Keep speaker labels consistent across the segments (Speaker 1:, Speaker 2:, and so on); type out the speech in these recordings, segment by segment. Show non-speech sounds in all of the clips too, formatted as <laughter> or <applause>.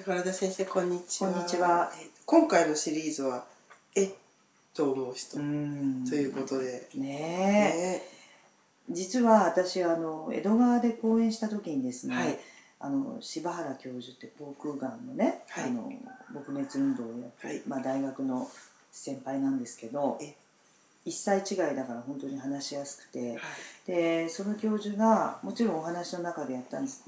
Speaker 1: 宝田先生こんにちは。
Speaker 2: こんにちは。
Speaker 1: えー今回のシリーズは「えっ?」と思う人。
Speaker 2: ん。
Speaker 1: ということで、
Speaker 2: ねえ。
Speaker 1: ね。
Speaker 2: 実は私あの江戸川で講演した時にですね、
Speaker 1: はい。
Speaker 2: あの柴原教授って航空がんのね、
Speaker 1: はい。
Speaker 2: あの撲滅運動をやってる、
Speaker 1: はい。
Speaker 2: まあ、大学の先輩なんですけど
Speaker 1: え
Speaker 2: 1歳違いだから本当に話しやすくて。
Speaker 1: はい。
Speaker 2: でその教授がもちろんお話の中でやったんです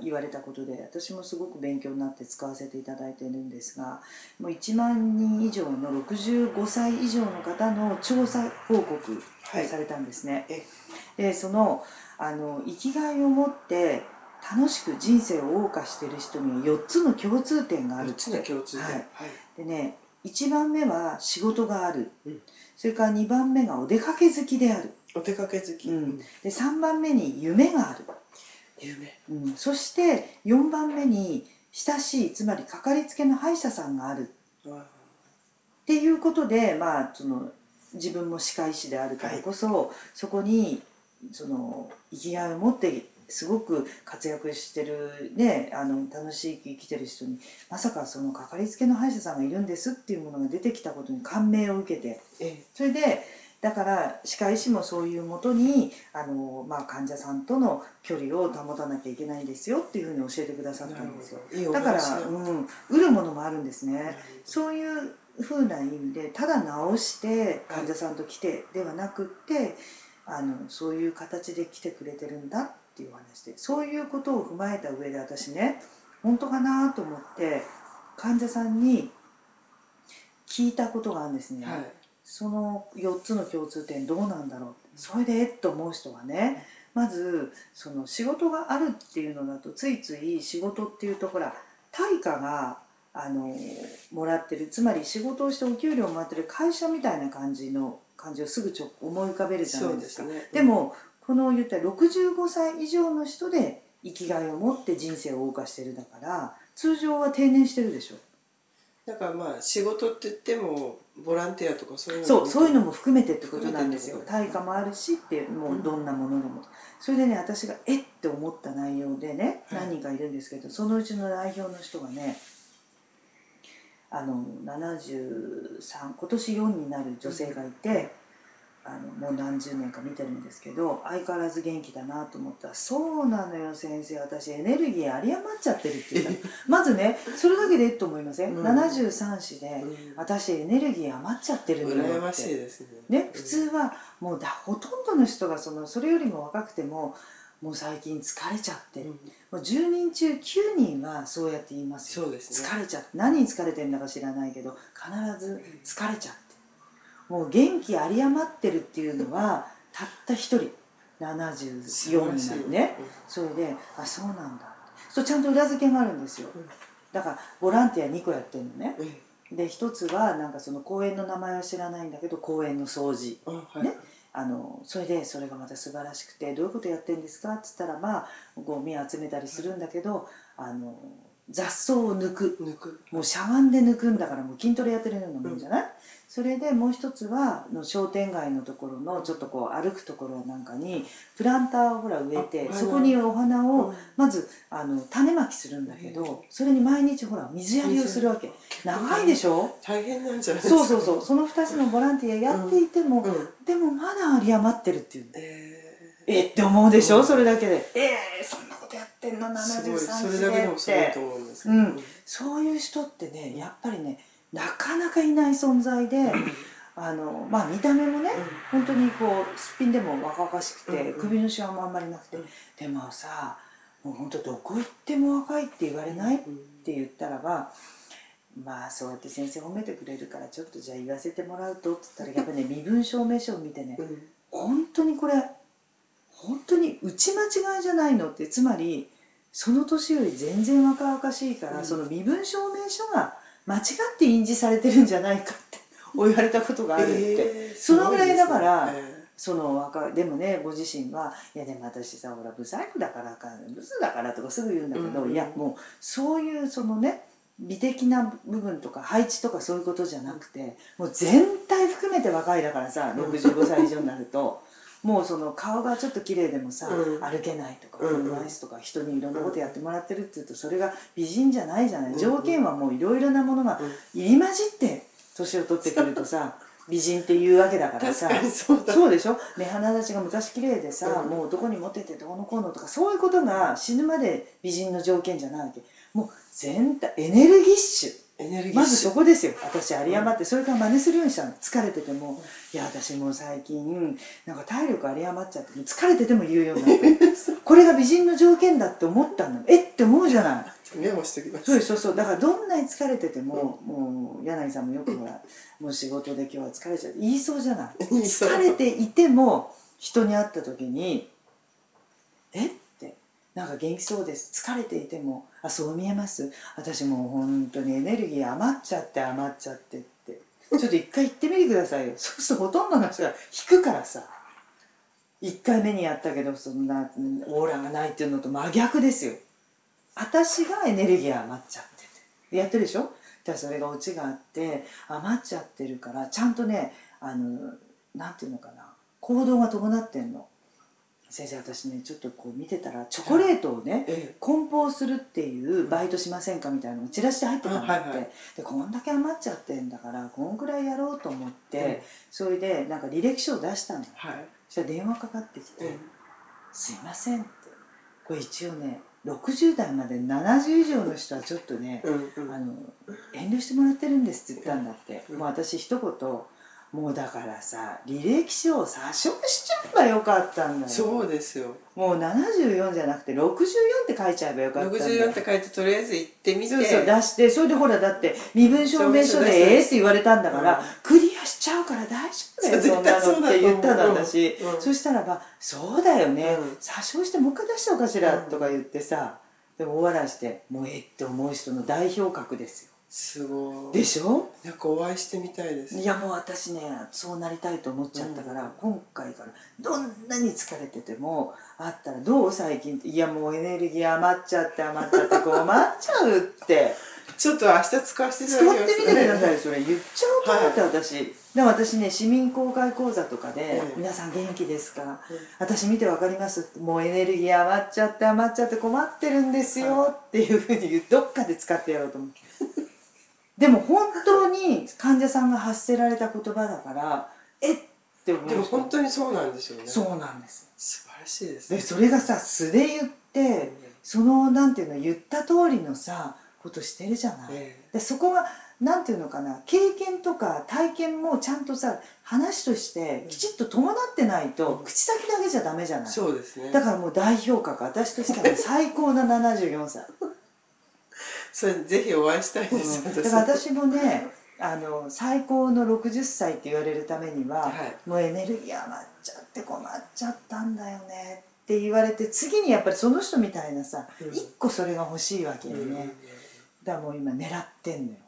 Speaker 2: 言われたことで私もすごく勉強になって使わせていただいてるんですがもう1万人以上の65歳以上の方の調査報告を
Speaker 1: はい。
Speaker 2: されたんですね。
Speaker 1: え
Speaker 2: でそのあの生きがいを持って楽しく人生を謳歌してる人には4つの共通点がある
Speaker 1: 4つ
Speaker 2: って。
Speaker 1: の共通点。
Speaker 2: はい。
Speaker 1: はい。
Speaker 2: でね1番目は仕事がある、
Speaker 1: うん
Speaker 2: それから2番目がお出かけ好きである、
Speaker 1: お出かけ好き、
Speaker 2: うん。で3番目に夢がある、
Speaker 1: 夢。
Speaker 2: うん、そして4番目に親しいつまりかかりつけの歯医者さんがある。
Speaker 1: あ。
Speaker 2: っていうことでまあその自分も歯科医師であるからこそ、そこにその生きがいを持ってすごく活躍してるねあの楽しい生きてる人にまさかそのかかりつけの歯医者さんがいるんですっていうものが出てきたことに感銘を受けて。
Speaker 1: え
Speaker 2: それでだから歯科医師もそういうもとにあの、まあ、患者さんとの距離を保たなきゃいけないですよっていうふうに教えてくださったんですよ。
Speaker 1: いいお
Speaker 2: だから、
Speaker 1: 話
Speaker 2: うん、売るものもあるんですね。そういう風な意味でただ治して患者さんと来てではなくってあのそういう形で来てくれてるんだっていう話でそういうことを踏まえた上で私ね本当かなと思って患者さんに聞いたことがあるんですね。
Speaker 1: はい。
Speaker 2: その4つの共通点どうなんだろう。それでえっと思う人はねまずその仕事があるっていうのだとついつい仕事っていうとほら対価があのもらってる。つまり仕事をしてお給料をもらってる会社みたいな感じの感じをすぐちょ思い浮かべるじゃな
Speaker 1: そ
Speaker 2: いうで
Speaker 1: すすね
Speaker 2: でもこの言ったら65歳以上の人で生きがいを持って人生を謳歌してるだから通常は定年してるでしょ。
Speaker 1: だからまあ仕事って言ってもボランティアとかそういうの
Speaker 2: そうそういうの
Speaker 1: も
Speaker 2: も含めてってことなんですよ。対価もあるしってもうどんなものでも、それでね私がえって思った内容でね
Speaker 1: はい
Speaker 2: 何人かいるんですけどそのうちの代表の人がねあの73今年4になる女性がいて、あのもう何十年か見てるんですけど相変わらず元気だなと思ったら「そうなのよ先生。私エネルギー有り余っちゃってる」って言ったのまずねそれだけでえっと思いません、
Speaker 1: うん。
Speaker 2: 73歳で
Speaker 1: うん。
Speaker 2: 私エネルギー余っちゃってるのよって。
Speaker 1: 羨ましいですね。
Speaker 2: ね、普通はもうだほとんどの人がそのそれよりも若くてももう最近疲れちゃって、
Speaker 1: うん。
Speaker 2: もう10人中9人はそうやって言いますよ。
Speaker 1: そうですね。
Speaker 2: 疲れちゃって何に疲れてるんだか知らないけど必ず疲れちゃってもう元気有り余ってるっていうのはたった一人。74になるね。それであそうなんだ。そうちゃんと裏付けがあるんですよ。
Speaker 1: うん。
Speaker 2: だからボランティア2個やってるのね。で一つはなんかその公園の名前は知らないんだけど公園の掃除。
Speaker 1: あはい
Speaker 2: ね。あのそれでそれがまた素晴らしくて「どういうことやってんですか?」っつったらまあゴミ集めたりするんだけどあの雑草を抜く。
Speaker 1: 抜く。
Speaker 2: もうしゃがんで抜くんだからもう筋トレやってるようなもんじゃない、それでもう一つはの商店街のところのちょっとこう歩くところなんかにプランターをほら植えて
Speaker 1: あ
Speaker 2: そこにお花を
Speaker 1: うん。
Speaker 2: まずあの種まきするんだけどそれに毎日ほら水やりをするわけ。長いでしょ？
Speaker 1: 大変なんじゃないですか。
Speaker 2: そうそうそう。その2つのボランティアやっていても、
Speaker 1: うん。
Speaker 2: でもまだ有り余ってるっていう。
Speaker 1: え
Speaker 2: えって思うでしょ、
Speaker 1: うん。
Speaker 2: それだけで。えー、そんなことやってんの？
Speaker 1: ーすごい。
Speaker 2: 73
Speaker 1: それ
Speaker 2: 歳
Speaker 1: だけでもすと思うんです
Speaker 2: うん。そういう人ってねやっぱりねなかなかいない存在であのまあ見た目もね本当にこうすっぴんでも若々しくて、
Speaker 1: うんうん。
Speaker 2: 首のシワもあんまりなくて、
Speaker 1: うん。
Speaker 2: でもさもう本当どこ行っても若いって言われない、っ
Speaker 1: うん。
Speaker 2: て言ったらばまあそうやって先生褒めてくれるからちょっとじゃあ言わせてもらうとっつったらやっぱね <laughs> 身分証明書を見てね
Speaker 1: うん。
Speaker 2: 本当にこれ本当に打ち間違いじゃないのってつまりその年より全然若々しいから、
Speaker 1: うん。
Speaker 2: その身分証明書が間違って印字されてるんじゃないかって <laughs> 言われたことがあるって、
Speaker 1: えー
Speaker 2: そのぐらいだからその若いでもねご自身はいやでも私さほらブサイクだからかブスだからとかすぐ言うんだけど、
Speaker 1: うん。
Speaker 2: いやもうそういうそのね美的な部分とか配置とかそういうことじゃなくてもう全体含めて若いだからさ65歳以上になるともうその顔がちょっと綺麗でもさ、
Speaker 1: うん。
Speaker 2: 歩けないとか
Speaker 1: うん
Speaker 2: 車椅子とか人にいろんなことやってもらってるっていうとそれが美人じゃないじゃない、
Speaker 1: うん
Speaker 2: 条件はもういろいろなものが入り混じって年を取ってくるとさ <laughs> 美人っていうわけだからさ
Speaker 1: 確かにそうだ。
Speaker 2: そうでしょ？目鼻立ちが昔綺麗でさ、
Speaker 1: うん。
Speaker 2: もう男にモテてどうのこうのとかそういうことが死ぬまで美人の条件じゃないわけ。もう全体エネルギッシュまずそこですよ。私有り余って。それから真似するようにしたの。疲れてても。いや私もう最近なんか体力有り余っちゃって疲れてても言うようになって。<laughs> これが美人の条件だって思ったの。えって思うじゃない。
Speaker 1: メモしておきます
Speaker 2: そうそうそう。だからどんなに疲れてても、もう柳さんもよくほら <laughs> もう仕事で今日は疲れちゃう。言いそうじゃない。疲れていても人に会った時に「えっ?」て「なんか元気そうです。疲れていてもあそう見えます。私もう本当にエネルギー余っちゃって余っちゃって」って。ちょっと一回言ってみてくださいよ。<laughs> そうするとほとんどの人が引くからさ。1回目にやったけどそんなオーラがないっていうのと真逆ですよ。私がエネルギー余っちゃってて。やってるでしょ？だからそれがオチがあって余っちゃってるからちゃんとねあのなんていうのかな。行動が伴ってんの。先生私ねちょっとこう見てたらチョコレートをね
Speaker 1: え
Speaker 2: 梱包するっていうバイトしませんかみたいなのがチラシで入ってたんだって、
Speaker 1: あはいはい。
Speaker 2: でこんだけ余っちゃってんだからこんくらいやろうと思って、
Speaker 1: うん
Speaker 2: それでなんか履歴書を出したの
Speaker 1: はい。
Speaker 2: そしたら電話かかってきて、
Speaker 1: うん
Speaker 2: すいません」って。これ一応ね60代まで70以上の人はちょっとね、
Speaker 1: うんうん。
Speaker 2: あの遠慮してもらってるんですって言ったんだって、
Speaker 1: うん。
Speaker 2: もう私一言もうだからさ履歴書を詐称しちゃえばよかったんだよ。
Speaker 1: そうですよ。
Speaker 2: もう74じゃなくて64って書いちゃえばよかったんだよ。
Speaker 1: 64って書いてとりあえず行ってみて。
Speaker 2: そうそう出してそれでほらだって身分証明書でええって言われたんだから、
Speaker 1: うん
Speaker 2: クリアしちゃうから大丈夫だよ
Speaker 1: そ
Speaker 2: んなのって言ったの
Speaker 1: うん
Speaker 2: 私、
Speaker 1: うん。
Speaker 2: そしたらば「そうだよね、
Speaker 1: うん。
Speaker 2: 詐称してもう一回出しちゃおうかしら」
Speaker 1: うん
Speaker 2: とか言ってさでも大笑いして「もうええ」って思う人の代表格ですよ
Speaker 1: すごい。
Speaker 2: でしょ？
Speaker 1: なんかお会いしてみたいです。
Speaker 2: いやもう私ねそうなりたいと思っちゃったから、今回からどんなに疲れてても会ったら「どう最近」って「いやもうエネルギー余っちゃって余っちゃって困っちゃう」って。
Speaker 1: ちょっと明日使わせていた
Speaker 2: 使っ
Speaker 1: だきます
Speaker 2: てみてくださいそれ。言っちゃおうと思って、私。でも私ね市民公開講座とかで
Speaker 1: ええ「
Speaker 2: 皆さん元気ですか？
Speaker 1: うん
Speaker 2: 私見てわかります」もうエネルギー余っちゃって余っちゃって困ってるんですよ」っていうふうに言うどっかで使ってやろうと思ってでも本当に患者さんが発せられた言葉だからえっ？って思う
Speaker 1: でも本当にそうなんでしょうね。
Speaker 2: そうなんです。
Speaker 1: 素晴らしいです
Speaker 2: で
Speaker 1: ね
Speaker 2: それがさ素で言ってそのなんていうの言った通りのさことしてるじゃない、
Speaker 1: え
Speaker 2: でそこがなんていうのかな経験とか体験もちゃんとさ話としてきちっと伴ってないと、
Speaker 1: うん。
Speaker 2: 口先だけじゃダメじゃ
Speaker 1: え
Speaker 2: ない。
Speaker 1: そうですね。
Speaker 2: だからもう代表格私としては最高な74歳、
Speaker 1: それぜひお会いしたいです、
Speaker 2: うん。だから私もねあの最高の60歳って言われるためには、
Speaker 1: はい。
Speaker 2: もうエネルギー余っちゃって困っちゃったんだよねって言われて次にやっぱりその人みたいなさ、
Speaker 1: うん。
Speaker 2: 一個それが欲しいわけよね、
Speaker 1: うん
Speaker 2: だからもう今狙ってんのよ。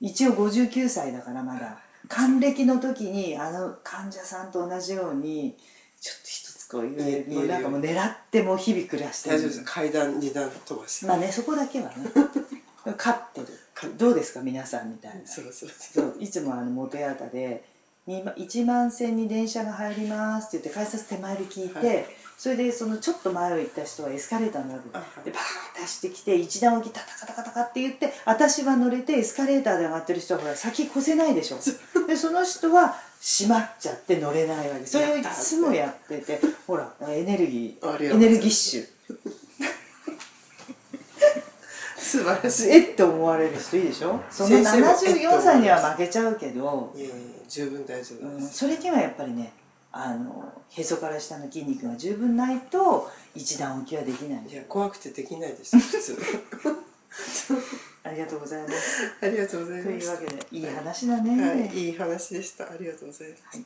Speaker 2: 一応59歳だからまだ。還暦の時にあの患者さんと同じようにちょっと一つこう言える
Speaker 1: 言え。る
Speaker 2: もうなんかもう狙ってもう日々暮らしてる。
Speaker 1: 階段二段飛ばし、
Speaker 2: まあねそこだけはね勝ってる。どうですか皆さんみたいな。
Speaker 1: そうそう
Speaker 2: そう。いつもあの元八幡で1万線に電車が入りますって言って改札手前で聞いて、
Speaker 1: はい。
Speaker 2: それでそのちょっと前を行った人はエスカレーターに乗る。でバーッて走ってきて一段置きタタカタカタカって言って私は乗れてエスカレーターで上がってる人はほら先越せないでしょ。でその人は閉まっちゃって乗れないわけ。それをいつもやっててほらエネルギーエネルギッシュ
Speaker 1: 素晴らしい。
Speaker 2: えって思われる人いいでしょ？その
Speaker 1: 先生もえっ
Speaker 2: 74歳には負けちゃうけど。
Speaker 1: いやいや十分大丈夫
Speaker 2: うん、
Speaker 1: です、
Speaker 2: それにはやっぱりねあのへそから下の筋肉が十分ないと一段置きはできない。
Speaker 1: いや怖くてできないです普通。<laughs>
Speaker 2: ありがとうございます。
Speaker 1: ありがとうござい
Speaker 2: と
Speaker 1: ました。
Speaker 2: いうわけでいい話だね、
Speaker 1: はい、いい話でした。ありがとうございます。
Speaker 2: はい